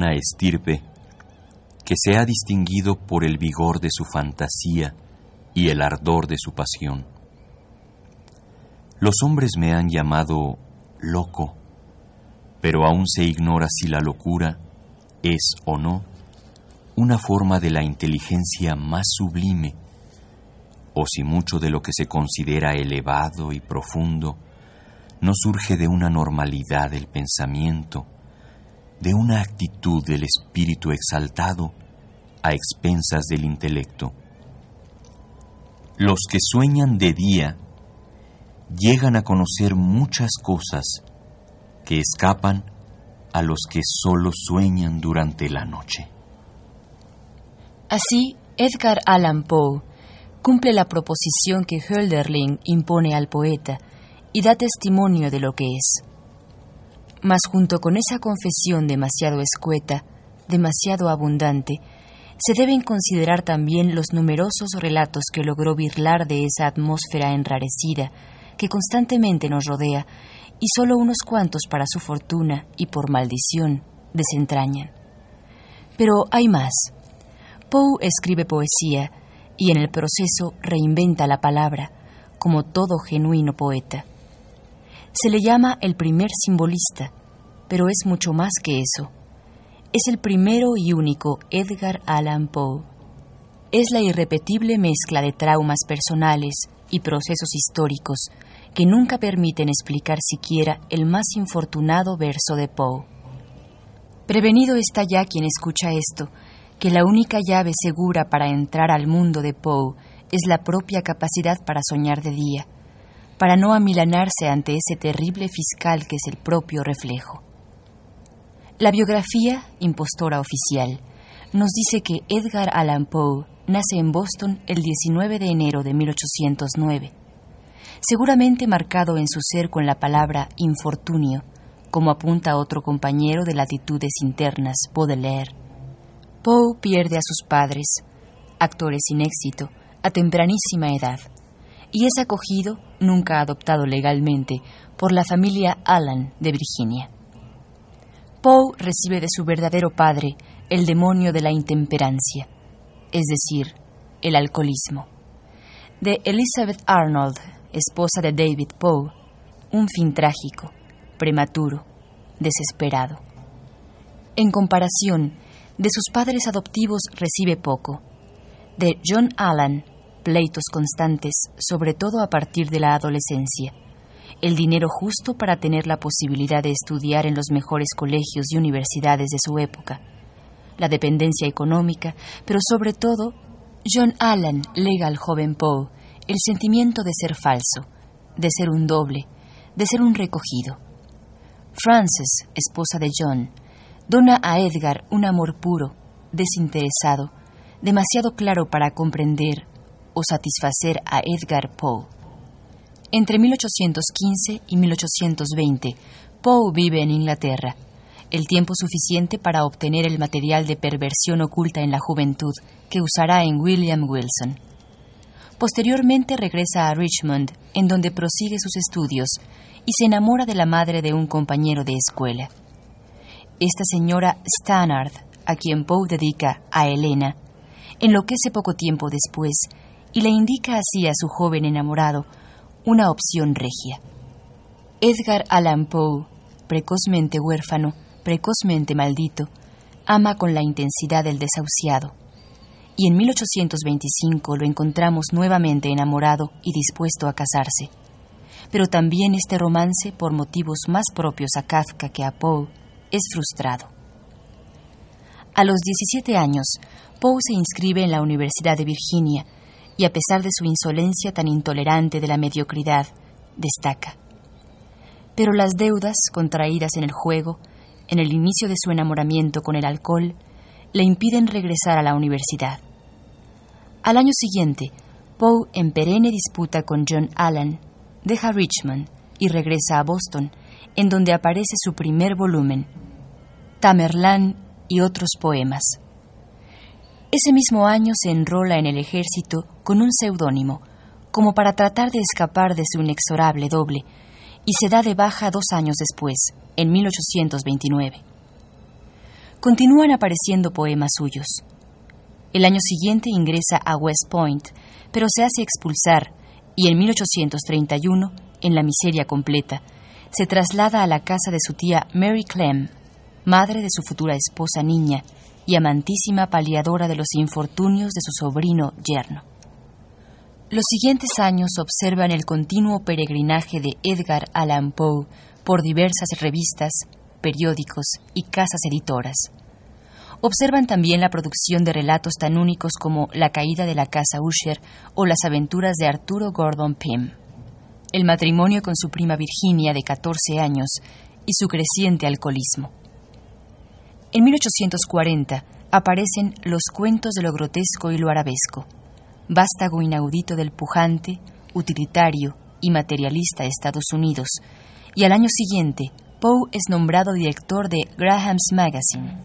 Una estirpe que se ha distinguido por el vigor de su fantasía y el ardor de su pasión. Los hombres me han llamado loco, pero aún se ignora si la locura es o no una forma de la inteligencia más sublime, o si mucho de lo que se considera elevado y profundo no surge de una normalidad del pensamiento, de una actitud del espíritu exaltado a expensas del intelecto. Los que sueñan de día llegan a conocer muchas cosas que escapan a los que solo sueñan durante la noche. Así, Edgar Allan Poe cumple la proposición que Hölderlin impone al poeta y da testimonio de lo que es. Mas junto con esa confesión demasiado escueta, demasiado abundante, se deben considerar también los numerosos relatos que logró birlar de esa atmósfera enrarecida que constantemente nos rodea y solo unos cuantos para su fortuna y por maldición desentrañan. Pero hay más. Poe escribe poesía y en el proceso reinventa la palabra, como todo genuino poeta. Se le llama el primer simbolista, pero es mucho más que eso. Es el primero y único Edgar Allan Poe. Es la irrepetible mezcla de traumas personales y procesos históricos que nunca permiten explicar siquiera el más infortunado verso de Poe. Prevenido está ya quien escucha esto, que la única llave segura para entrar al mundo de Poe es la propia capacidad para soñar de día para no amilanarse ante ese terrible fiscal que es el propio reflejo. La biografía, impostora oficial, nos dice que Edgar Allan Poe nace en Boston el 19 de enero de 1809, seguramente marcado en su ser con la palabra infortunio, como apunta otro compañero de latitudes internas, Baudelaire. Poe pierde a sus padres, actores sin éxito, a tempranísima edad y es acogido, nunca adoptado legalmente, por la familia Allan de Virginia. Poe recibe de su verdadero padre el demonio de la intemperancia, es decir, el alcoholismo. De Elizabeth Arnold, esposa de David Poe, un fin trágico, prematuro, desesperado. En comparación, de sus padres adoptivos recibe poco. De John Allan, pleitos constantes, sobre todo a partir de la adolescencia, el dinero justo para tener la posibilidad de estudiar en los mejores colegios y universidades de su época, la dependencia económica, pero sobre todo, John Allan lega al joven Poe el sentimiento de ser falso, de ser un doble, de ser un recogido. Frances, esposa de John, dona a Edgar un amor puro, desinteresado, demasiado claro para comprender o satisfacer a Edgar Poe. Entre 1815 y 1820, Poe vive en Inglaterra, el tiempo suficiente para obtener el material de perversión oculta en la juventud que usará en William Wilson. Posteriormente regresa a Richmond, en donde prosigue sus estudios, y se enamora de la madre de un compañero de escuela. Esta señora Stannard, a quien Poe dedica a Elena, enloquece poco tiempo después y le indica así a su joven enamorado una opción regia. Edgar Allan Poe precozmente huérfano, precozmente maldito, ama con la intensidad del desahuciado. Y en 1825 lo encontramos nuevamente enamorado y dispuesto a casarse. Pero también este romance, por motivos más propios a Kafka que a Poe, es frustrado. A los 17 años, Poe se inscribe en la Universidad de Virginia y a pesar de su insolencia tan intolerante de la mediocridad, destaca. Pero las deudas contraídas en el juego, en el inicio de su enamoramiento con el alcohol, le impiden regresar a la universidad. Al año siguiente, Poe, en perenne disputa con John Allan, deja Richmond y regresa a Boston, en donde aparece su primer volumen, Tamerlán y otros poemas. Ese mismo año se enrola en el ejército con un seudónimo, como para tratar de escapar de su inexorable doble, y se da de baja dos años después, en 1829. Continúan apareciendo poemas suyos. El año siguiente ingresa a West Point, pero se hace expulsar y en 1831, en la miseria completa, se traslada a la casa de su tía Mary Clem, madre de su futura esposa niña amantísima paliadora de los infortunios de su sobrino yerno. Los siguientes años observan el continuo peregrinaje de Edgar Allan Poe por diversas revistas, periódicos y casas editoras. Observan también la producción de relatos tan únicos como La caída de la casa Usher o Las aventuras de Arturo Gordon Pym, el matrimonio con su prima Virginia de 14 años y su creciente alcoholismo. En 1840 aparecen Los cuentos de lo grotesco y lo arabesco, vástago inaudito del pujante, utilitario y materialista Estados Unidos, y al año siguiente Poe es nombrado director de Graham's Magazine.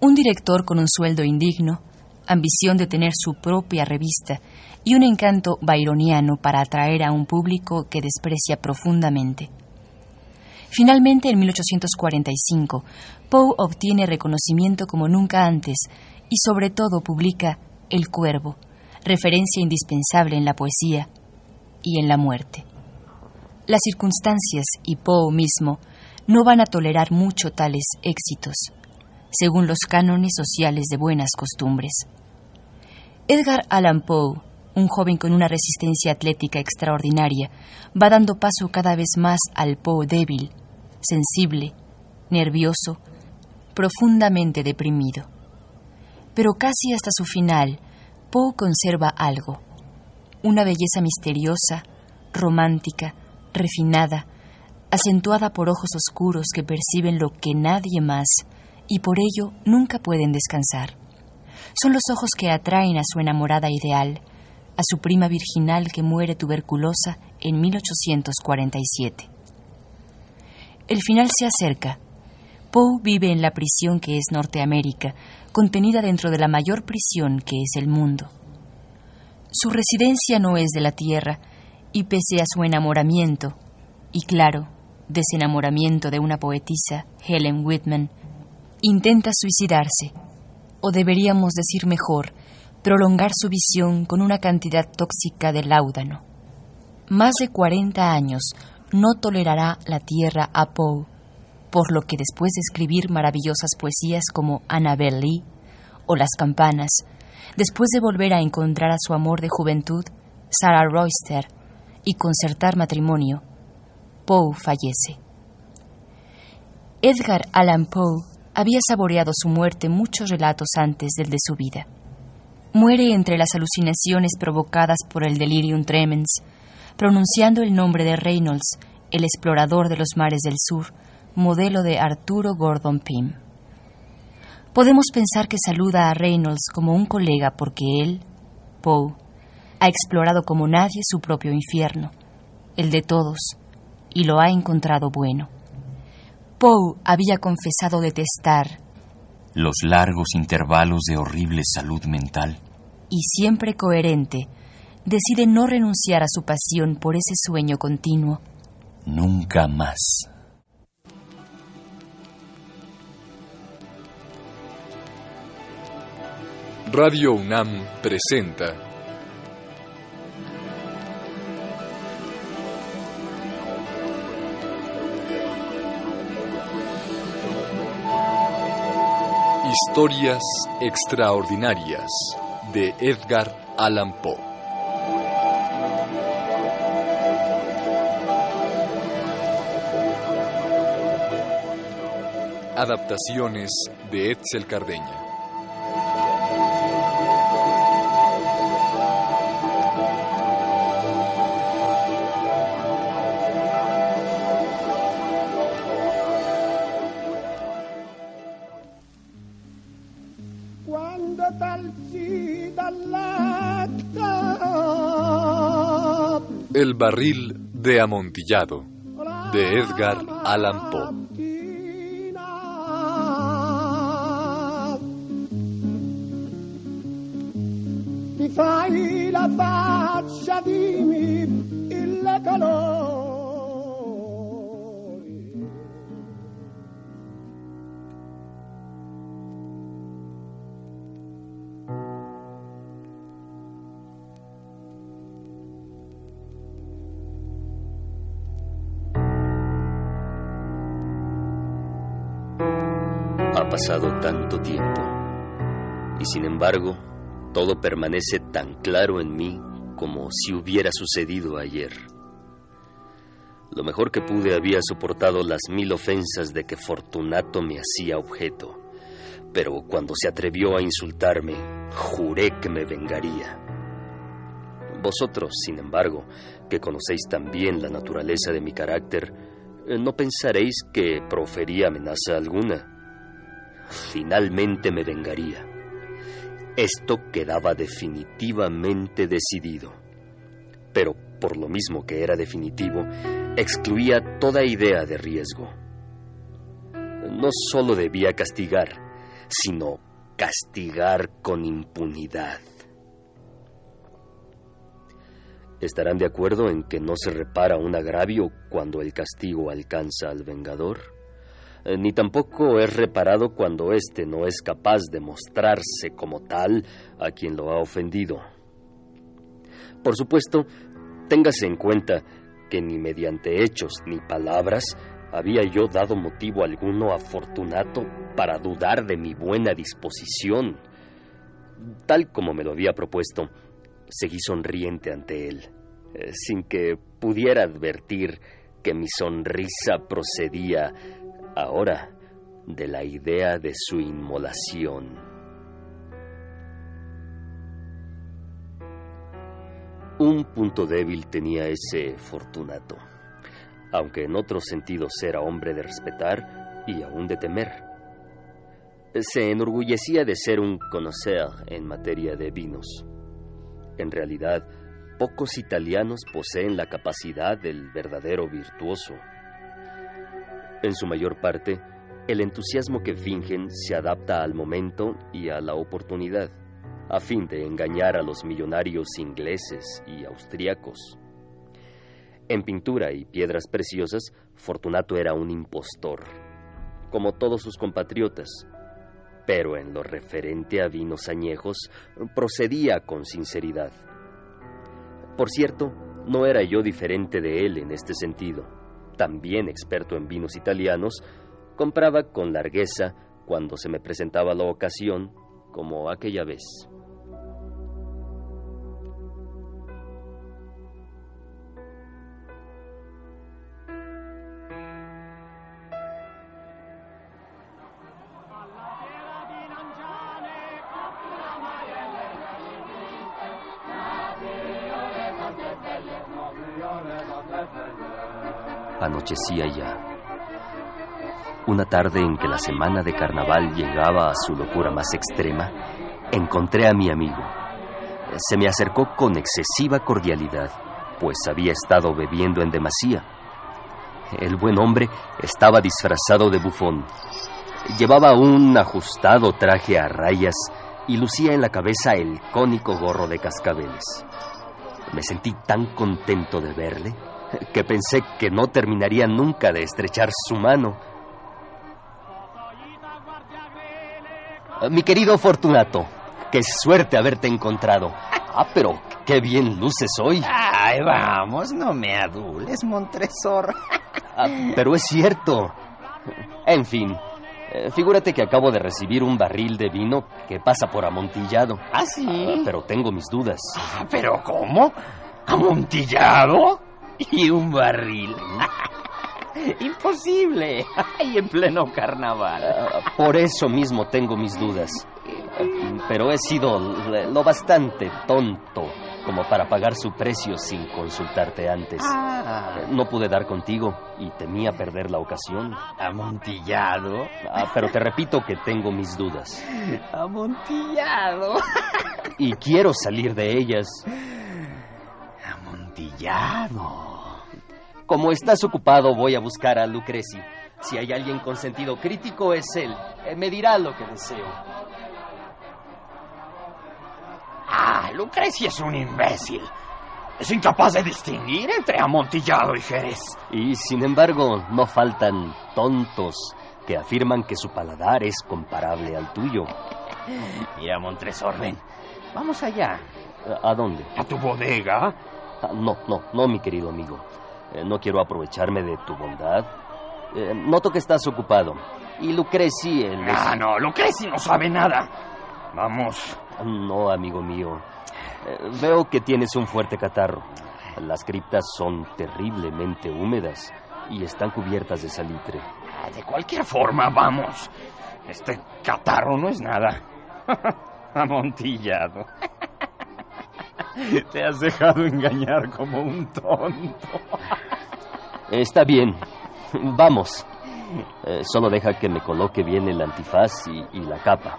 Un director con un sueldo indigno, ambición de tener su propia revista y un encanto byroniano para atraer a un público que desprecia profundamente. Finalmente, en 1845, Poe obtiene reconocimiento como nunca antes y sobre todo publica El Cuervo, referencia indispensable en la poesía y en la muerte. Las circunstancias y Poe mismo no van a tolerar mucho tales éxitos, según los cánones sociales de buenas costumbres. Edgar Allan Poe, un joven con una resistencia atlética extraordinaria, va dando paso cada vez más al Poe débil, sensible, nervioso, profundamente deprimido. Pero casi hasta su final, Poe conserva algo, una belleza misteriosa, romántica, refinada, acentuada por ojos oscuros que perciben lo que nadie más y por ello nunca pueden descansar. Son los ojos que atraen a su enamorada ideal, a su prima virginal que muere tuberculosa en 1847. El final se acerca. Poe vive en la prisión que es Norteamérica, contenida dentro de la mayor prisión que es el mundo. Su residencia no es de la tierra, y pese a su enamoramiento, y claro, desenamoramiento de una poetisa, Helen Whitman, intenta suicidarse, o deberíamos decir mejor, prolongar su visión con una cantidad tóxica de láudano. Más de 40 años no tolerará la tierra a Poe, por lo que después de escribir maravillosas poesías como Annabel Lee o Las campanas, después de volver a encontrar a su amor de juventud, Sarah Royster, y concertar matrimonio, Poe fallece. Edgar Allan Poe había saboreado su muerte muchos relatos antes del de su vida. Muere entre las alucinaciones provocadas por el delirium tremens, pronunciando el nombre de Reynolds, el explorador de los mares del sur, modelo de Arturo Gordon Pym. Podemos pensar que saluda a Reynolds como un colega porque él, Poe, ha explorado como nadie su propio infierno, el de todos, y lo ha encontrado bueno. Poe había confesado detestar los largos intervalos de horrible salud mental. Y siempre coherente, decide no renunciar a su pasión por ese sueño continuo. Nunca más. Radio UNAM presenta Historias extraordinarias de Edgar Allan Poe. Adaptaciones de Etzel Cardeña. El barril de amontillado de Edgar Allan Poe. Tiempo y sin embargo todo permanece tan claro en mí como si hubiera sucedido ayer. Lo mejor que pude había soportado las mil ofensas de que Fortunato me hacía objeto, pero cuando se atrevió a insultarme, juré que me vengaría. Vosotros, sin embargo, que conocéis tan bien la naturaleza de mi carácter, eh, no pensaréis que profería amenaza alguna. Finalmente me vengaría. Esto quedaba definitivamente decidido. Pero por lo mismo que era definitivo, excluía toda idea de riesgo. No solo debía castigar, sino castigar con impunidad. ¿Estarán de acuerdo en que no se repara un agravio cuando el castigo alcanza al vengador? Eh, Ni tampoco es reparado cuando éste no es capaz de mostrarse como tal a quien lo ha ofendido. Por supuesto, téngase en cuenta que ni mediante hechos ni palabras había yo dado motivo alguno a Fortunato para dudar de mi buena disposición. Tal como me lo había propuesto, seguí sonriente ante él, eh, sin que pudiera advertir que mi sonrisa procedía ahora de la idea de su inmolación. Un punto débil tenía ese Fortunato, aunque en otros sentidos era hombre de respetar y aún de temer. Se enorgullecía de ser un conocer en materia de vinos. En realidad, pocos italianos poseen la capacidad del verdadero virtuoso. En su mayor parte, el entusiasmo que fingen se adapta al momento y a la oportunidad, a fin de engañar a los millonarios ingleses y austriacos. En pintura y piedras preciosas, Fortunato era un impostor, como todos sus compatriotas, pero en lo referente a vinos añejos procedía con sinceridad. Por cierto, no era yo diferente de él en este sentido. También experto en vinos italianos, compraba con largueza cuando se me presentaba la ocasión, como aquella vez. Ya. Una tarde en que la semana de carnaval llegaba a su locura más extrema, encontré a mi amigo. Se me acercó con excesiva cordialidad, pues había estado bebiendo en demasía. El buen hombre estaba disfrazado de bufón. Llevaba un ajustado traje a rayas y lucía en la cabeza el cónico gorro de cascabeles. Me sentí tan contento de verle que pensé que no terminaría nunca de estrechar su mano. Mi querido Fortunato, qué suerte haberte encontrado. Ah, pero qué bien luces hoy. Ay, vamos, no me adules, Montresor. Ah, pero es cierto. En fin, Eh, figúrate que acabo de recibir un barril de vino que pasa por amontillado. ¿Ah, sí? Pero tengo mis dudas. Ah, ¿Pero cómo? ¿Amontillado? Y un barril. Imposible. Y en pleno carnaval. Ah, por eso mismo tengo mis dudas. Pero he sido lo bastante tonto como para pagar su precio sin consultarte antes. Ah, No pude dar contigo y temía perder la ocasión. amontillado. Ah, pero te repito que tengo mis dudas. Amontillado. Y quiero salir de ellas. Amontillado. Como estás ocupado, voy a buscar a Lucreci. Si hay alguien con sentido crítico, es él. Eh, Me dirá lo que deseo. Ah, Lucrecia es un imbécil. Es incapaz de distinguir entre amontillado y jerez. Y sin embargo, no faltan tontos que afirman que su paladar es comparable al tuyo. Mira, Montresor, ven. Vamos allá. ¿A dónde? ¿A tu bodega? Ah, no, no, no, mi querido amigo. Eh, no quiero aprovecharme de tu bondad. Eh, noto que estás ocupado. Y Lucreci, el... Ah, no, Lucrecia no sabe nada. Vamos. No, amigo mío. Eh, veo que tienes un fuerte catarro. Las criptas son terriblemente húmedas y están cubiertas de salitre. Ah, De cualquier forma, vamos. Este catarro no es nada. Amontillado. Te has dejado engañar como un tonto. Está bien. Vamos. Eh, solo deja que me coloque bien el antifaz y, y la capa.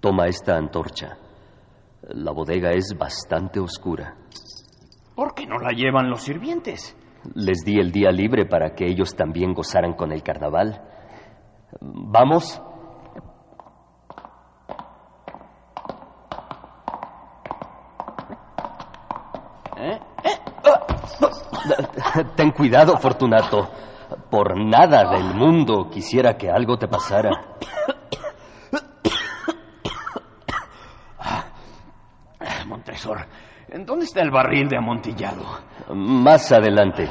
Toma esta antorcha. La bodega es bastante oscura. ¿Por qué no la llevan los sirvientes? Les di el día libre para que ellos también gozaran con el carnaval. ¿Vamos? ¿Eh? Ten cuidado, Fortunato. Por nada del mundo quisiera que algo te pasara. Montresor, ¿en dónde está el barril de amontillado? Más adelante.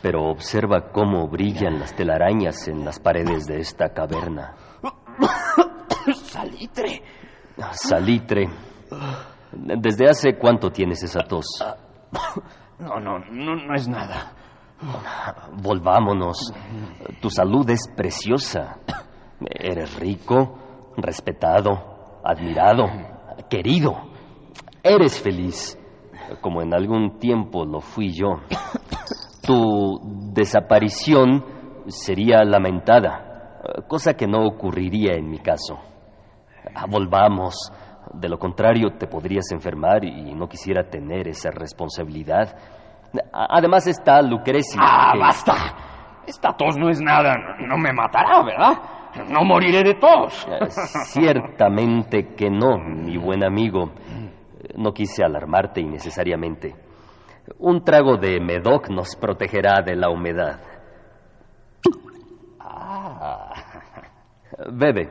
Pero observa cómo brillan las telarañas en las paredes de esta caverna. Salitre. Salitre. ¿Desde hace cuánto tienes esa tos? No, no, no, no es nada. Volvámonos. Tu salud es preciosa. Eres rico, respetado, admirado, querido. Eres feliz, como en algún tiempo lo fui yo. Tu desaparición sería lamentada, cosa que no ocurriría en mi caso. Ah, Volvamos. De lo contrario, te podrías enfermar y no quisiera tener esa responsabilidad. Además está Lucrecia. ¡Ah, que- basta! Esta tos no es nada. No, no me matará, ¿verdad? No moriré de tos. Eh, Ciertamente que no, mi buen amigo. No quise alarmarte innecesariamente. Un trago de Medoc nos protegerá de la humedad. Ah. Bebe.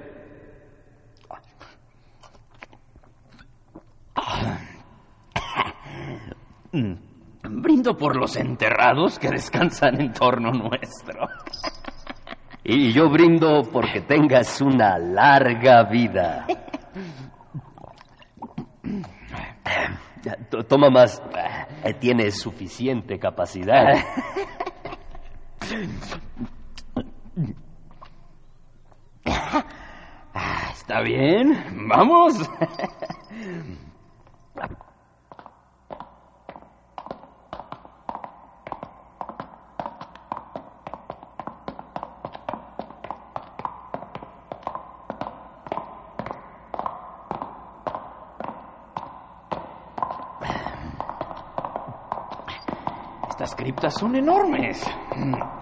Brindo por los enterrados que descansan en torno nuestro. Y yo brindo porque tengas una larga vida. Toma más. Eh, Tienes suficiente capacidad. Ah, ¿Está bien? ¿Vamos? Estas criptas son enormes.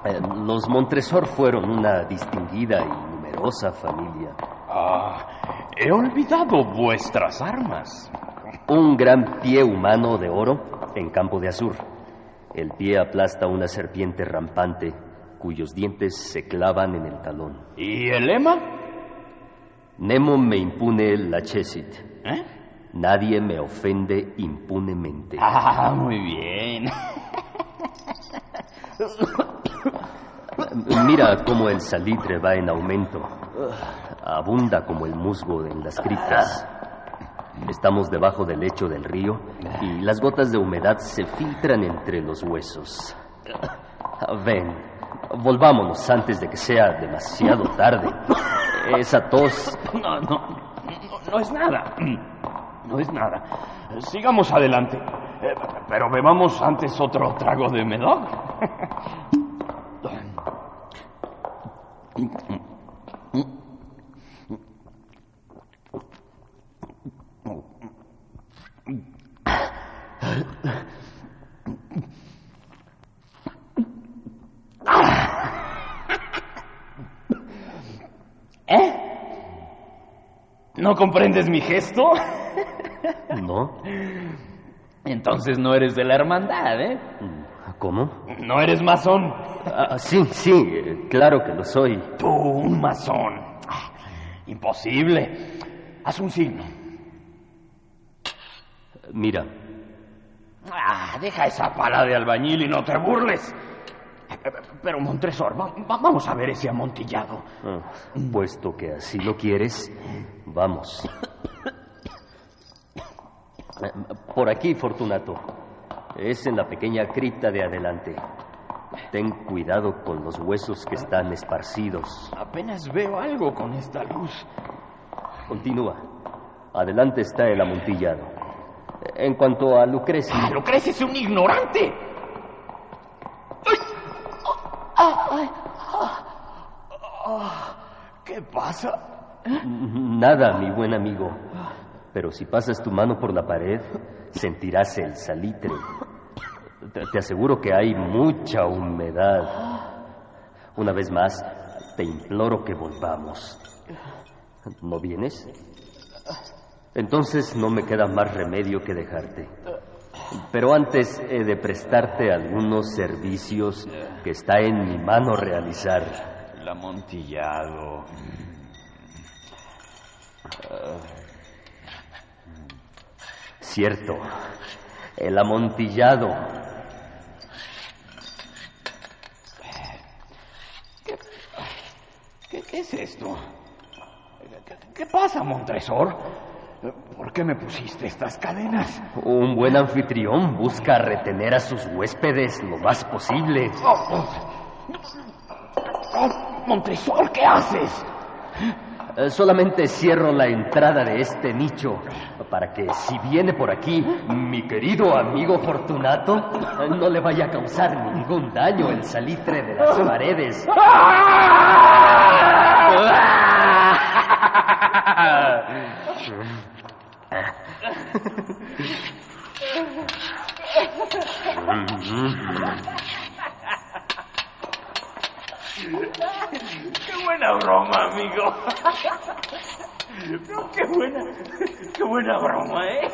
Eh, Los Montresor fueron una distinguida y numerosa familia. Ah, he olvidado vuestras armas. Un gran pie humano de oro en campo de azur. El pie aplasta una serpiente rampante cuyos dientes se clavan en el talón. ¿Y el lema? Nemo me impune la chesit. ¿Eh? Nadie me ofende impunemente. Ah, muy bien. Mira cómo el salitre va en aumento. Abunda como el musgo en las criptas. Estamos debajo del lecho del río y las gotas de humedad se filtran entre los huesos. Ven, volvámonos antes de que sea demasiado tarde. Esa tos. No, no, no, no es nada. No es nada. Sigamos adelante. Eh, Pero bebamos antes otro trago de Medoc. ¿Eh? ¿No comprendes mi gesto? ¿No? Entonces no eres de la hermandad, ¿eh? ¿Cómo? No eres masón. Ah, sí, sí, eh, claro que lo soy. Tú, un masón. Ah, Imposible. Haz un signo. Mira, Ah, deja esa pala de albañil y no te burles. Pero, Montresor, va- va- vamos a ver ese amontillado. ah, puesto que así lo quieres, vamos. Por aquí, Fortunato. Es en la pequeña cripta de adelante. Ten cuidado con los huesos que están esparcidos. Apenas veo algo con esta luz. Continúa. Adelante está el amontillado. En cuanto a Lucrecia, Pero crees es un ignorante. ¿Qué pasa? nada, mi buen amigo. Pero si pasas tu mano por la pared, sentirás el salitre. Te, aseguro que hay mucha humedad. Una vez más, te imploro que volvamos. ¿No vienes? Entonces no me queda más remedio que dejarte. Pero antes he de prestarte algunos servicios que está en mi mano realizar. El amontillado. Cierto, el amontillado. ¿Qué, qué es esto? ¿Qué, qué pasa, Montresor? ¿Por qué me pusiste estas cadenas? Un buen anfitrión busca retener a sus huéspedes lo más posible. Oh, Montresor, ¿qué haces? Eh, Solamente cierro la entrada de este nicho para que si viene por aquí mi querido amigo Fortunato, eh, no le vaya a causar ningún daño el salitre de las paredes. Qué buena broma, amigo. Qué buena, qué buena broma, ¿eh?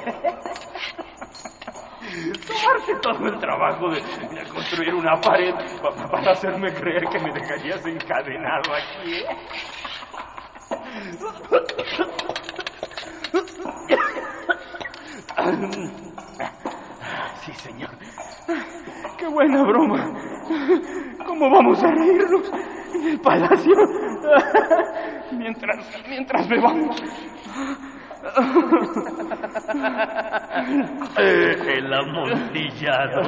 Tomarte todo el trabajo de, construir una pared pa- para hacerme creer que me dejarías encadenado aquí, ¿eh? Sí, señor. Qué buena broma. ¿Cómo vamos a reírnos en el palacio? Mientras, mientras bebamos. El amontillado.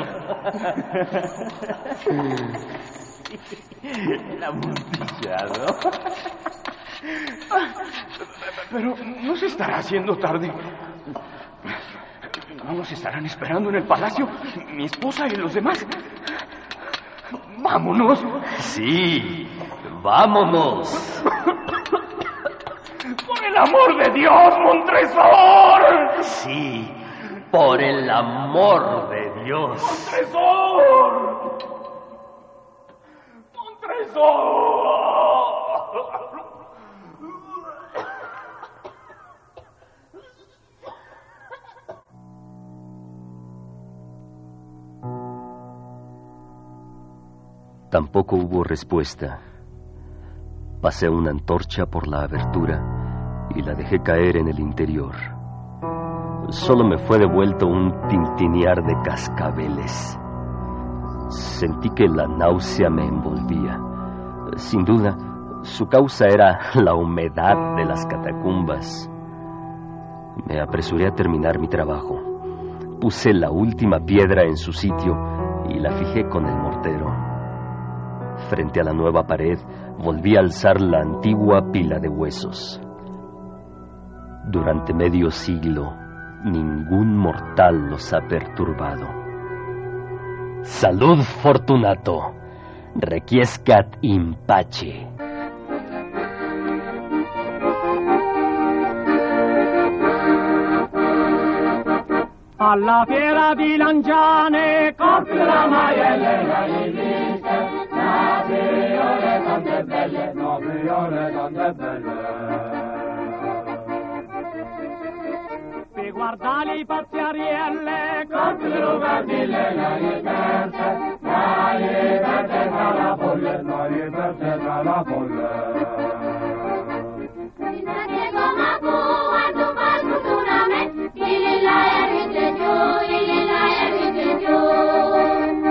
El amontillado. Pero no se estará haciendo tarde. ¿No nos estarán esperando en el palacio? Mi esposa y los demás. Vámonos. Sí, vámonos. Por el amor de Dios, Montresor. Sí, por el amor de Dios. Montresor. Montresor. Tampoco hubo respuesta. Pasé una antorcha por la abertura y la dejé caer en el interior. Solo me fue devuelto un tintinear de cascabeles. Sentí que la náusea me envolvía. Sin duda, su causa era la humedad de las catacumbas. Me apresuré a terminar mi trabajo. Puse la última piedra en su sitio y la fijé con el mortero. Frente a la nueva pared volví a alzar la antigua pila de huesos. Durante medio siglo, ningún mortal los ha perturbado. Salud, Fortunato. Requiescat in pace. alla fiera di Lanciane, corpi la maielle la riviste, Se guardali pazziarielle, contro vadile la libertà, la libertà tra la bolle, la libertà tra la bolle. Il est là, il est là, il est là.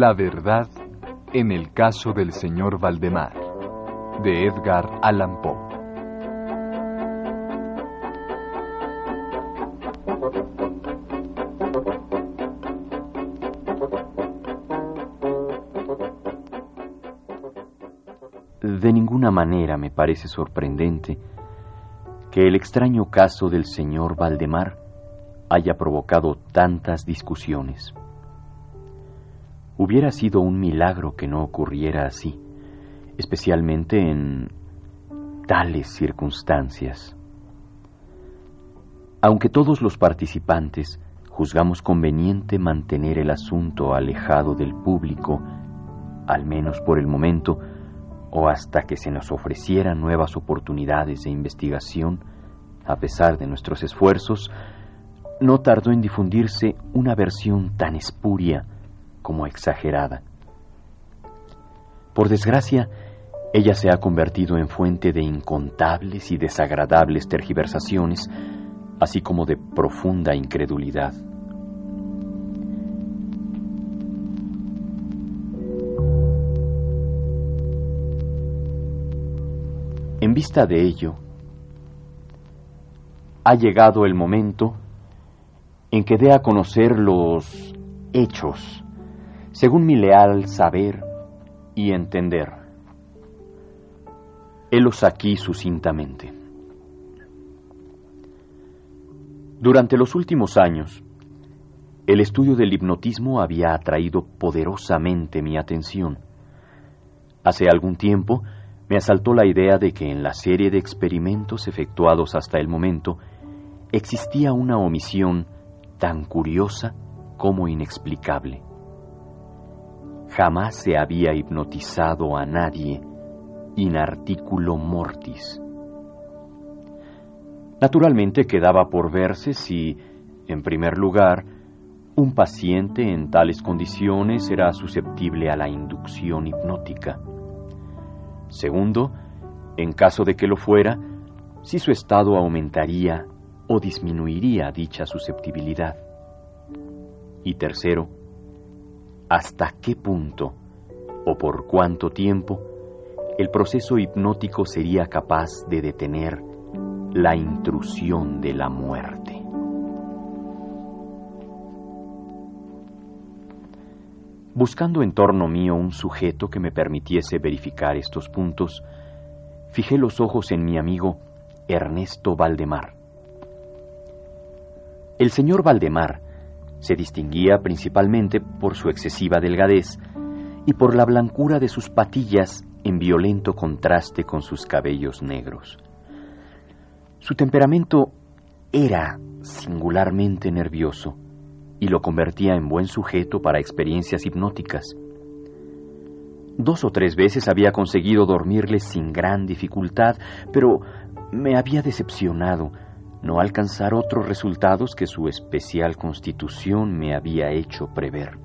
La verdad en el caso del señor Valdemar, de Edgar Allan Poe. De ninguna manera me parece sorprendente que el extraño caso del señor Valdemar haya provocado tantas discusiones. Hubiera sido un milagro que no ocurriera así, especialmente en tales circunstancias. Aunque todos los participantes juzgamos conveniente mantener el asunto alejado del público, al menos por el momento, o hasta que se nos ofrecieran nuevas oportunidades de investigación, a pesar de nuestros esfuerzos, no tardó en difundirse una versión tan espuria como exagerada. Por desgracia, ella se ha convertido en fuente de incontables y desagradables tergiversaciones, así como de profunda incredulidad. En vista de ello, ha llegado el momento en que dé a conocer los hechos, según mi leal saber y entender. Helos aquí sucintamente. Durante los últimos años, el estudio del hipnotismo había atraído poderosamente mi atención. Hace algún tiempo me asaltó la idea de que en la serie de experimentos efectuados hasta el momento existía una omisión tan curiosa como inexplicable. Jamás se había hipnotizado a nadie in articulo mortis. Naturalmente quedaba por verse si, en primer lugar, un paciente en tales condiciones era susceptible a la inducción hipnótica. Segundo, en caso de que lo fuera, si su estado aumentaría o disminuiría dicha susceptibilidad. Y tercero, hasta qué punto o por cuánto tiempo el proceso hipnótico sería capaz de detener la intrusión de la muerte. Buscando en torno mío un sujeto que me permitiese verificar estos puntos, fijé los ojos en mi amigo Ernesto Valdemar. El señor Valdemar Se distinguía principalmente por su excesiva delgadez y por la blancura de sus patillas en violento contraste con sus cabellos negros. Su temperamento era singularmente nervioso y lo convertía en buen sujeto para experiencias hipnóticas. Dos o tres veces había conseguido dormirle sin gran dificultad, pero me había decepcionado no alcanzar otros resultados que su especial constitución me había hecho prever.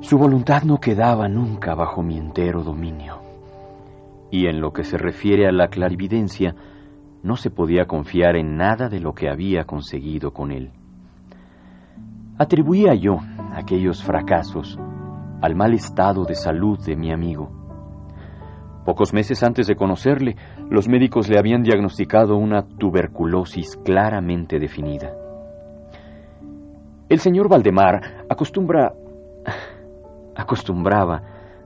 Su voluntad no quedaba nunca bajo mi entero dominio. Y en lo que se refiere a la clarividencia, no se podía confiar en nada de lo que había conseguido con él. Atribuía yo aquellos fracasos al mal estado de salud de mi amigo. Pocos meses antes de conocerle, los médicos le habían diagnosticado una tuberculosis claramente definida. El señor Valdemar acostumbra acostumbraba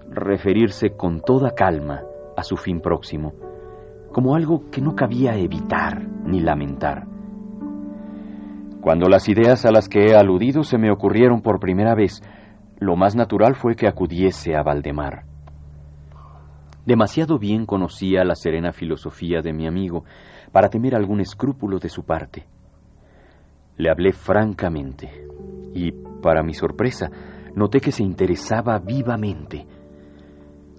referirse con toda calma a su fin próximo, como algo que no cabía evitar ni lamentar. Cuando las ideas a las que he aludido se me ocurrieron por primera vez, lo más natural fue que acudiese a Valdemar. Demasiado bien conocía la serena filosofía de mi amigo para temer algún escrúpulo de su parte. Le hablé francamente y, para mi sorpresa, noté que se interesaba vivamente.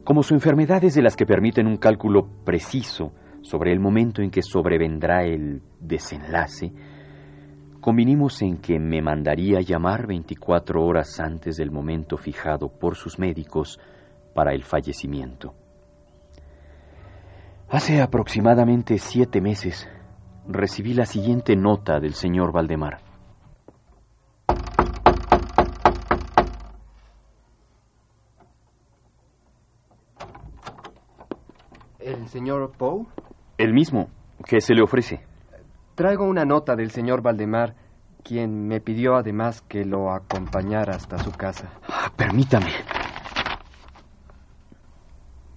Como su enfermedad es de las que permiten un cálculo preciso sobre el momento en que sobrevendrá el desenlace, convinimos en que me mandaría llamar 24 horas antes del momento fijado por sus médicos para el fallecimiento. Hace aproximadamente siete meses recibí la siguiente nota del señor Valdemar. ¿El señor Poe? El mismo. ¿Qué se le ofrece? Traigo una nota del señor Valdemar, quien me pidió además que lo acompañara hasta su casa. Ah, permítame.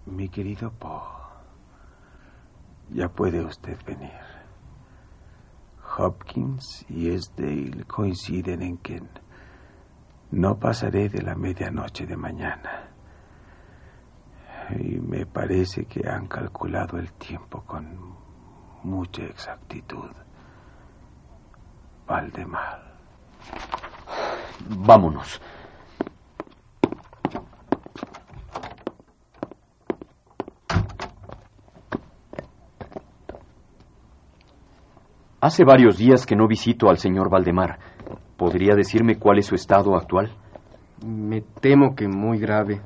Mi querido Poe, ya puede usted venir. Hopkins y Esdale coinciden en que no pasaré de la medianoche de mañana y me parece que han calculado el tiempo con mucha exactitud. Valdemar. Vámonos. Hace varios días que no visito al señor Valdemar. ¿Podría decirme cuál es su estado actual? Me temo que muy grave.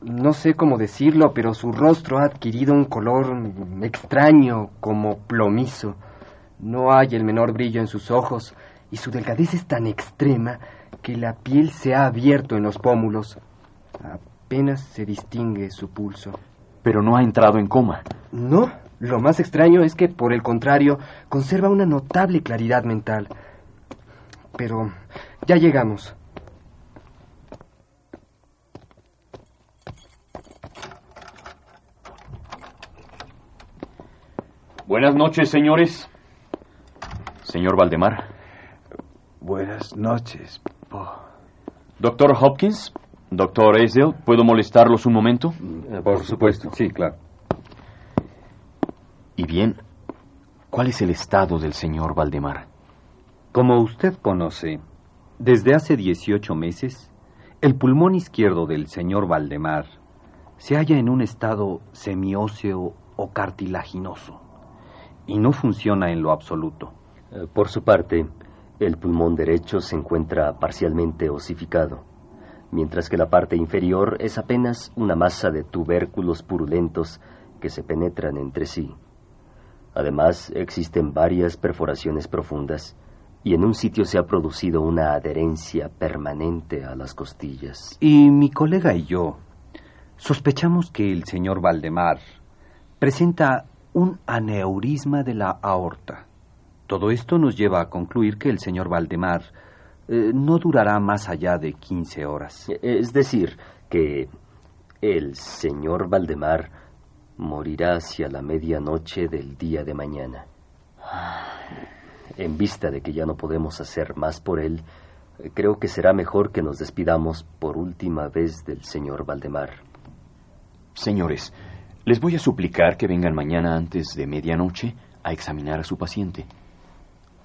No sé cómo decirlo, pero su rostro ha adquirido un color extraño, como plomizo. No hay el menor brillo en sus ojos, y su delgadez es tan extrema que la piel se ha abierto en los pómulos. Apenas se distingue su pulso. Pero no ha entrado en coma. No, lo más extraño es que, por el contrario, conserva una notable claridad mental. Pero ya llegamos. Buenas noches, señores. Señor Valdemar. Buenas noches, Po. Doctor Hopkins, doctor Esdell, ¿puedo molestarlos un momento? Por supuesto, sí, claro. Y bien, ¿cuál es el estado del señor Valdemar? Como usted conoce, desde hace 18 meses, el pulmón izquierdo del señor Valdemar se halla en un estado semióseo o cartilaginoso y no funciona en lo absoluto. Eh, por su parte, el pulmón derecho se encuentra parcialmente osificado, mientras que la parte inferior es apenas una masa de tubérculos purulentos que se penetran entre sí. Además, existen varias perforaciones profundas y en un sitio se ha producido una adherencia permanente a las costillas. Y mi colega y yo sospechamos que el señor Valdemar presenta un aneurisma de la aorta. Todo esto nos lleva a concluir que el señor Valdemar eh, no durará más allá de 15 horas. Es decir, que el señor Valdemar morirá hacia la medianoche del día de mañana. En vista de que ya no podemos hacer más por él, Creo que será mejor que nos despidamos por última vez del señor Valdemar. Señores, les voy a suplicar que vengan mañana antes de medianoche a examinar a su paciente.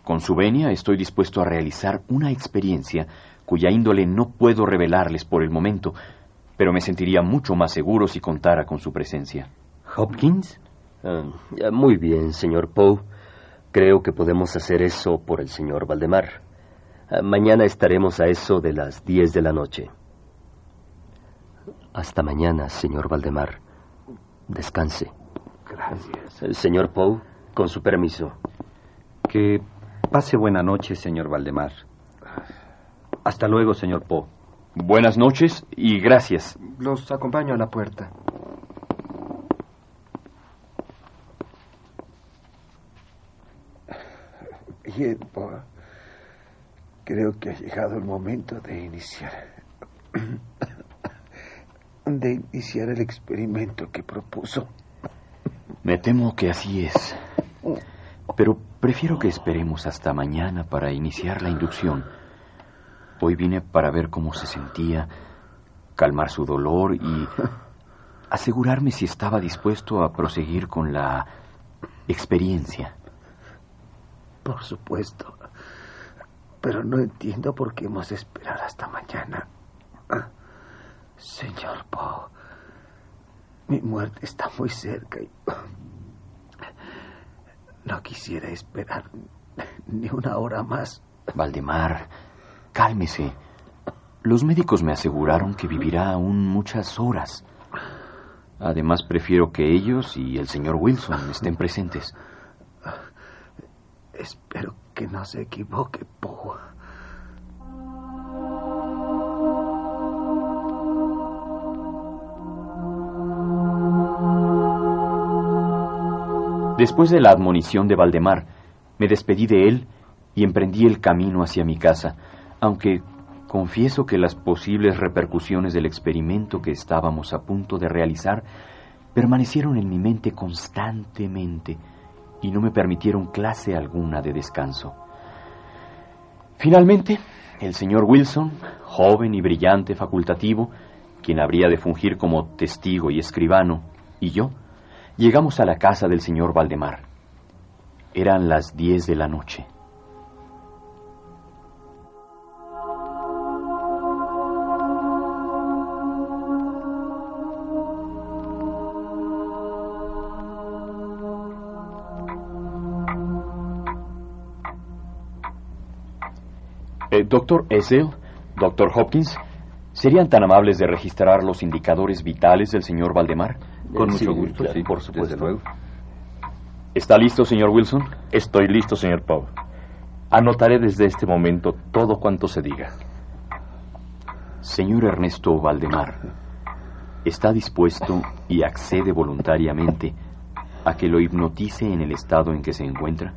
Con su venia estoy dispuesto a realizar una experiencia cuya índole no puedo revelarles por el momento, pero me sentiría mucho más seguro si contara con su presencia. ¿Hopkins? Ah, muy bien, señor Poe. Creo que podemos hacer eso por el señor Valdemar. Ah, mañana estaremos a eso de las diez de la noche. Hasta mañana, señor Valdemar. Descanse. Gracias. señor Poe, con su permiso. Que pase buena noche, señor Valdemar. Hasta luego, señor Poe. Buenas noches y gracias. Los acompaño a la puerta. Creo que ha llegado el momento de iniciar. de iniciar el experimento que propuso. Me temo que así es. Pero prefiero que esperemos hasta mañana para iniciar la inducción. Hoy vine para ver cómo se sentía, calmar su dolor y asegurarme si estaba dispuesto a proseguir con la experiencia. Por supuesto. Pero no entiendo por qué hemos de esperar hasta mañana. Señor Poe, mi muerte está muy cerca y no quisiera esperar ni una hora más. Valdemar, cálmese. Los médicos me aseguraron que vivirá aún muchas horas. Además, prefiero que ellos y el señor Wilson estén presentes. Espero que no se equivoque, Poe. Después de la admonición de Valdemar, me despedí de él y emprendí el camino hacia mi casa, aunque confieso que las posibles repercusiones del experimento que estábamos a punto de realizar permanecieron en mi mente constantemente y no me permitieron clase alguna de descanso. Finalmente, el señor Wilson, joven y brillante facultativo, quien habría de fungir como testigo y escribano, y yo, Llegamos a la casa del señor Valdemar. Eran las diez de la noche. Doctor Essel, doctor Hopkins, ¿serían tan amables de registrar los indicadores vitales del señor Valdemar? Con mucho gusto, sí, por supuesto. Desde luego. ¿Está listo, señor Wilson? Estoy listo, señor Poe. Anotaré desde este momento todo cuanto se diga. Señor Ernesto Valdemar, ¿está dispuesto y accede voluntariamente a que lo hipnotice en el estado en que se encuentra?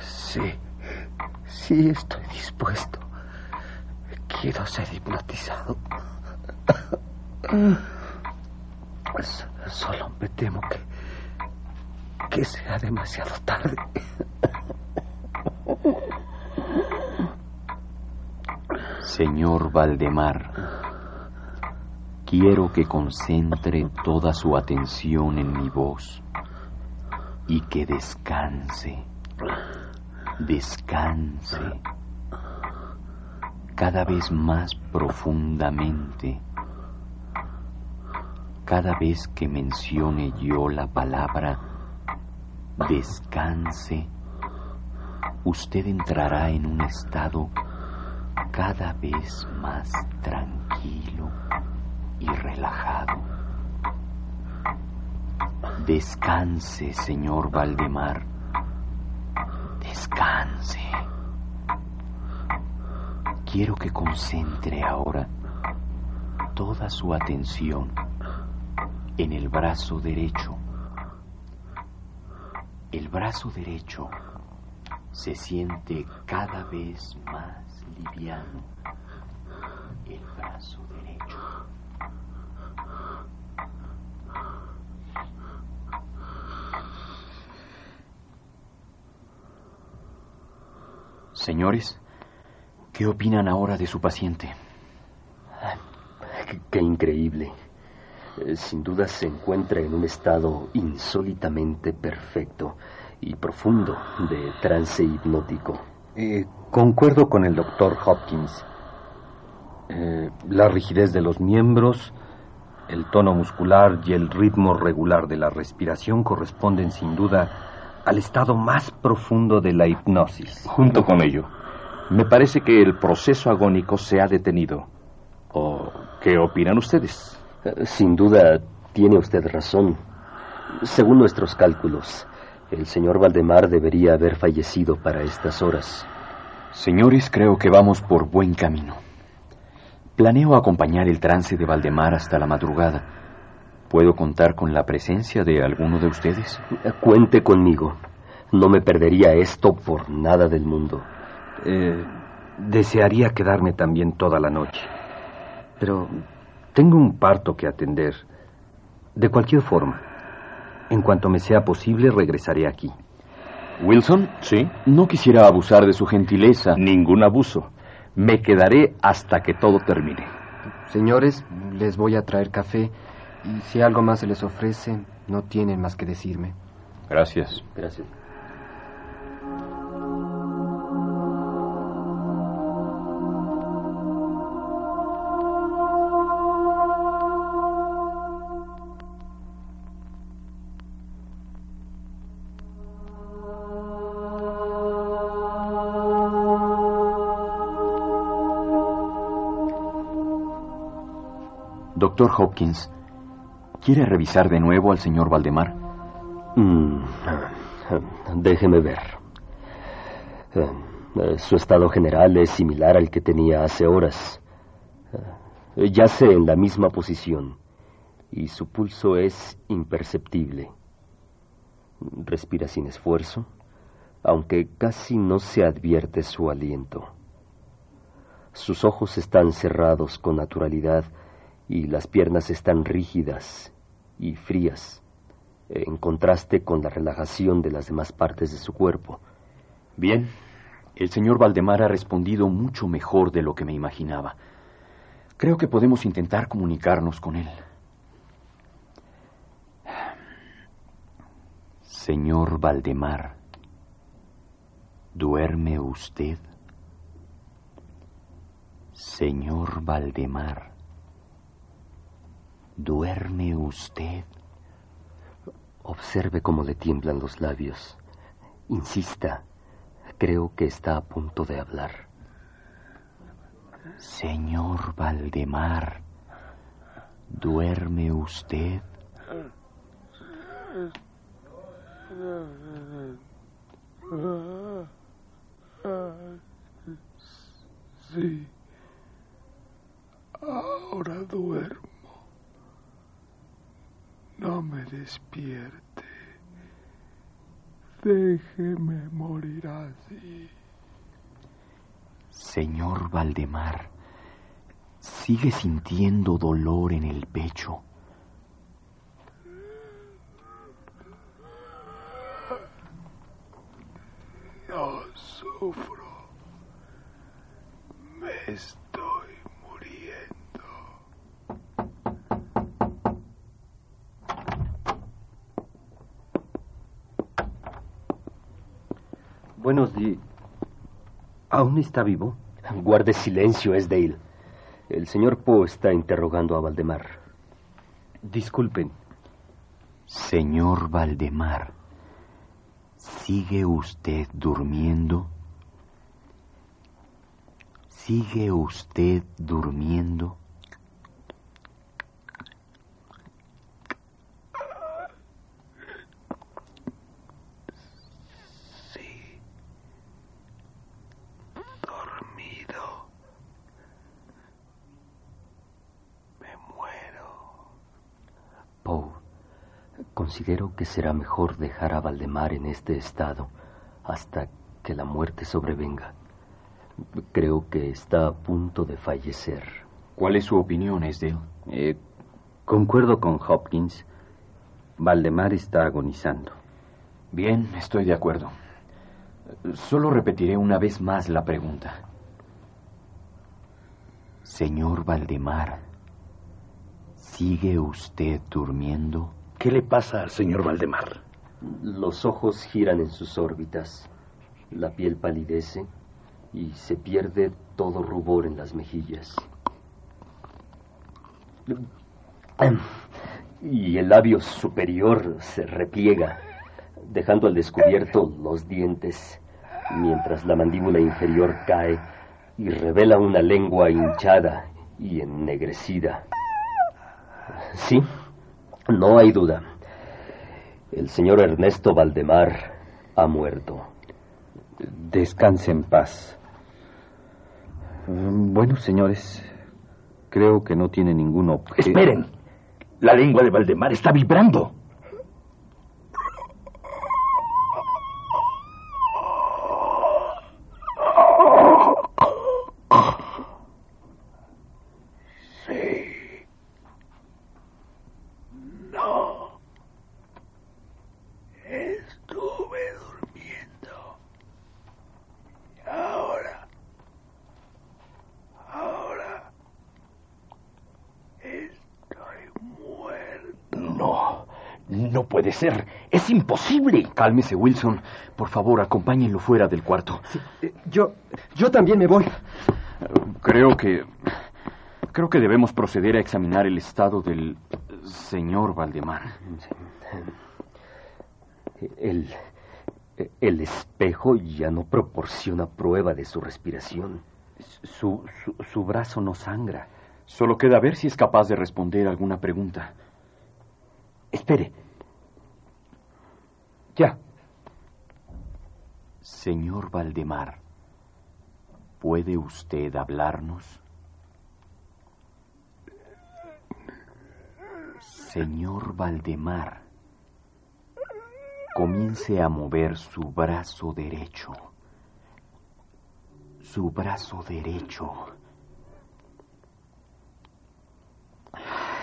Sí, sí estoy dispuesto. Quiero ser hipnotizado. Pues solo me temo que. que sea demasiado tarde. Señor Valdemar, quiero que concentre toda su atención en mi voz y que descanse, descanse cada vez más profundamente cada vez que mencione yo la palabra descanse, usted entrará en un estado cada vez más tranquilo y relajado. Descanse, señor Valdemar. Descanse. Quiero que concentre ahora toda su atención en el brazo derecho. El brazo derecho se siente cada vez más liviano. El brazo derecho. Señores, ¿Qué opinan ahora de su paciente? Qué, qué increíble. Eh, Sin duda se encuentra en un estado insólitamente perfecto y profundo de trance hipnótico. Eh, concuerdo con el doctor Hopkins. Eh, la rigidez de los miembros, el tono muscular y el ritmo regular de la respiración corresponden sin duda al estado más profundo de la hipnosis. Junto con ello, me parece que el proceso agónico se ha detenido. ¿O qué opinan ustedes? Eh, Sin duda tiene usted razón. Según nuestros cálculos, el señor Valdemar debería haber fallecido para estas horas. Señores, creo que vamos por buen camino. Planeo acompañar el trance de Valdemar hasta la madrugada. ¿Puedo contar con la presencia de alguno de ustedes? Cuente conmigo. No me perdería esto por nada del mundo. Eh, desearía quedarme también toda la noche. Pero tengo un parto que atender. De cualquier forma, en cuanto me sea posible, regresaré aquí. Wilson, sí. No quisiera abusar de su gentileza. Ningún abuso. Me quedaré hasta que todo termine. Señores, les voy a traer café y si algo más se les ofrece, no tienen más que decirme. Gracias. Gracias. Doctor Hopkins, ¿quiere revisar de nuevo al señor Valdemar? Mm, déjeme ver. Eh, Su estado general es similar al que tenía hace horas. Eh, Yace en la misma posición y su pulso es imperceptible. Respira sin esfuerzo, aunque casi no se advierte su aliento. Sus ojos están cerrados con naturalidad y las piernas están rígidas y frías, en contraste con la relajación de las demás partes de su cuerpo. Bien, el señor Valdemar ha respondido mucho mejor de lo que me imaginaba. Creo que podemos intentar comunicarnos con él. Señor Valdemar, ¿duerme usted? Señor Valdemar, ¿duerme usted? Observe cómo le tiemblan los labios. Insista. Creo que está a punto de hablar. Señor Valdemar, ¿duerme usted? Sí. Ahora duermo. No me despierte. Déjeme morir así. Señor Valdemar, ¿sigue sintiendo dolor en el pecho? No sufro. Me estoy Buenos días. ¿Aún está vivo? Guarde silencio, Esdale. El señor Poe está interrogando a Valdemar. Disculpen. Señor Valdemar, ¿sigue usted durmiendo? ¿Sigue usted durmiendo? Sí. Dormido. Me muero. Poe, considero que será mejor dejar a Valdemar en este estado hasta que la muerte sobrevenga. Creo que está a punto de fallecer. ¿Cuál es su opinión, Esdale? Eh, concuerdo con Hopkins. Valdemar está agonizando. Bien, estoy de acuerdo. Solo repetiré una vez más la pregunta. Señor Valdemar, ¿sigue usted durmiendo? ¿Qué le pasa al señor Valdemar? Los ojos giran en sus órbitas, la piel palidece y se pierde todo rubor en las mejillas. Y el labio superior se repliega, dejando al descubierto los dientes, mientras la mandíbula inferior cae y revela una lengua hinchada y ennegrecida. Sí, no hay duda. El señor Ernesto Valdemar ha muerto. Descanse en paz. Bueno, señores, creo que no tiene ningún objeto. Esperen. La lengua de Valdemar está vibrando. Sí. No. Estuve durmiendo. Y ahora. Ahora. Estoy muerto. No. No puede ser. Es imposible. Cálmese, Wilson. Por favor, acompáñenlo fuera del cuarto. yo. Yo también me voy. Creo que. Creo que debemos proceder a examinar el estado del señor Valdemar. El, el espejo ya no proporciona prueba de su respiración. Su, su, su brazo no sangra. Solo queda ver si es capaz de responder alguna pregunta. Espere. Ya. Señor Valdemar, ¿puede usted hablarnos? Señor Valdemar, comience a mover su brazo derecho. Su brazo derecho.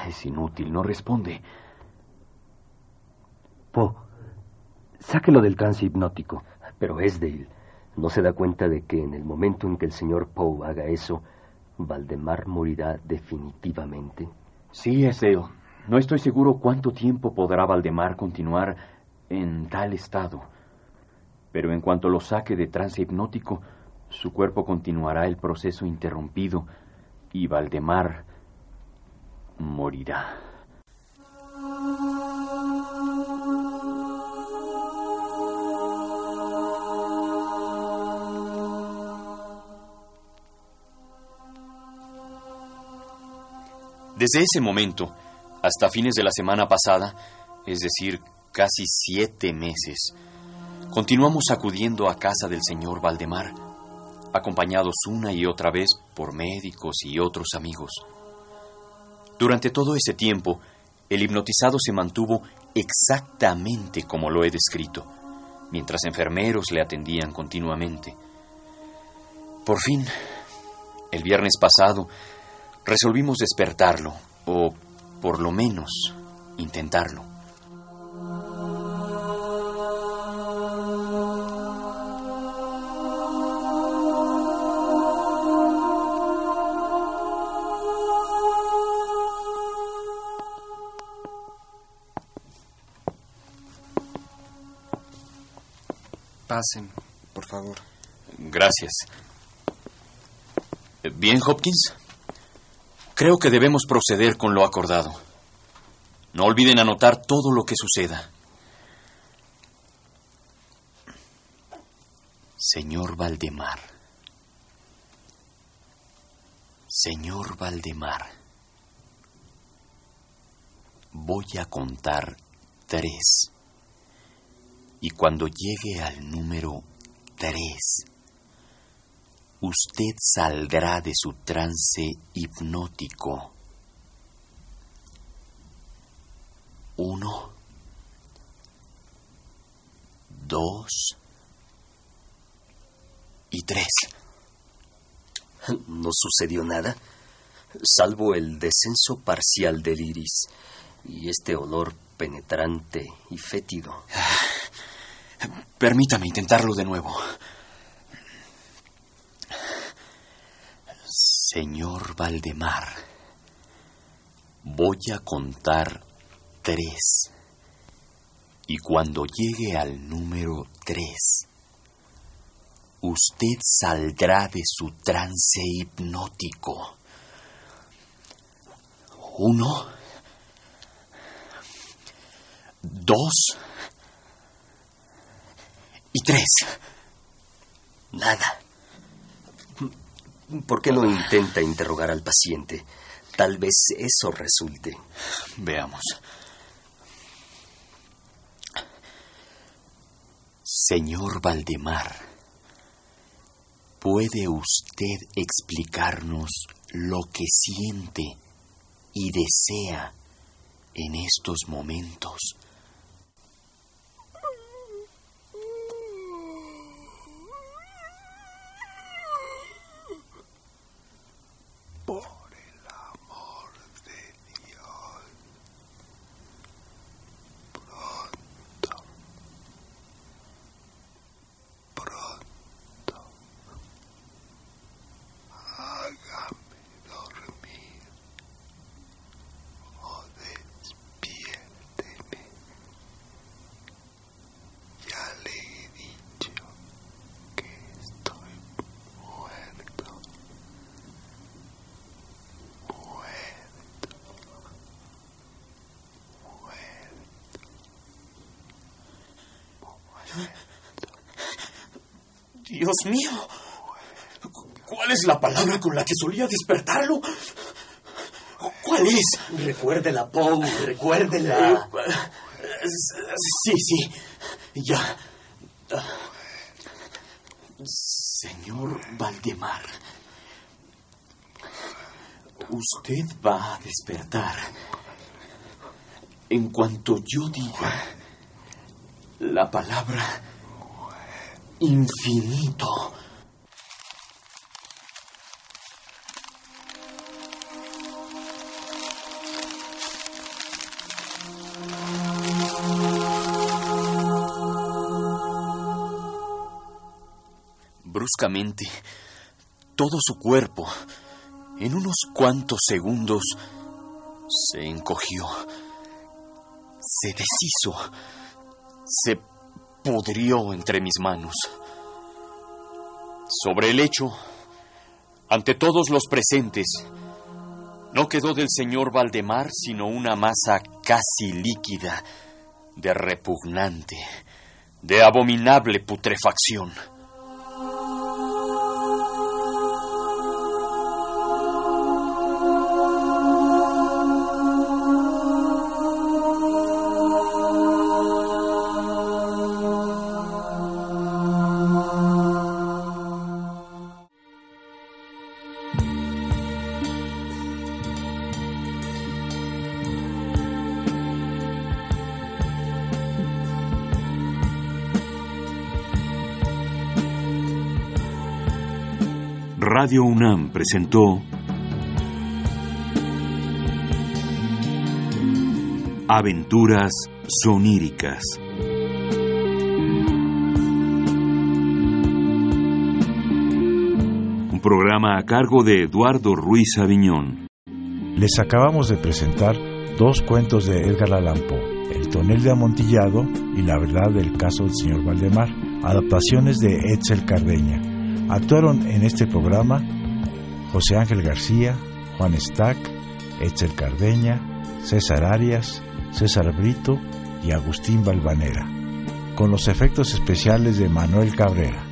Es inútil, no responde. Po, sáquelo del trance hipnótico. Pero Esdale no se da cuenta de que en el momento en que el señor Poe haga eso, Valdemar morirá definitivamente. Sí, Esdale. No estoy seguro cuánto tiempo podrá Valdemar continuar en tal estado. Pero en cuanto lo saque de trance hipnótico, su cuerpo continuará el proceso interrumpido y Valdemar morirá. Desde ese momento, hasta fines de la semana pasada, es decir, casi siete meses, continuamos acudiendo a casa del señor Valdemar, acompañados una y otra vez por médicos y otros amigos. Durante todo ese tiempo, el hipnotizado se mantuvo exactamente como lo he descrito, mientras enfermeros le atendían continuamente. Por fin, el viernes pasado, resolvimos despertarlo, o por lo menos intentarlo. Pasen, por favor. Gracias. Bien, Hopkins. Creo que debemos proceder con lo acordado. No olviden anotar todo lo que suceda. Señor Valdemar. Señor Valdemar. Voy a contar tres. Y cuando llegue al número tres, usted saldrá de su trance hipnótico. Uno, dos y tres. No sucedió nada, salvo el descenso parcial del iris y este olor penetrante y fétido. Permítame intentarlo de nuevo. Señor Valdemar, voy a contar tres. Y cuando llegue al número tres, usted saldrá de su trance hipnótico. Uno, dos y tres. Nada. ¿Por qué no intenta interrogar al paciente? Tal vez eso resulte. Veamos. Señor Valdemar, ¿puede usted explicarnos lo que siente y desea en estos momentos? Dios mío. ¿Cuál es la palabra con la que solía despertarlo? ¿Cuál es? Recuérdela, Poe, recuérdela. Sí, sí, ya. Señor Valdemar, usted va a despertar en cuanto yo diga la palabra infinito. Bruscamente, todo su cuerpo, en unos cuantos segundos, se encogió, se deshizo, se pudrió entre mis manos. Sobre el lecho, ante todos los presentes, no quedó del señor Valdemar sino una masa casi líquida, de repugnante, de abominable putrefacción. Radio UNAM presentó Aventuras soníricas. Un programa a cargo de Eduardo Ruiz Aviñón. Les acabamos de presentar dos cuentos de Edgar Allan Poe, El tonel de amontillado y La verdad del caso del señor Valdemar, adaptaciones de Etzel Cardeña. Actuaron en este programa José Ángel García, Juan Stack, Etzel Cardeña, César Arias, César Brito y Agustín Balvanera, con los efectos especiales de Manuel Cabrera.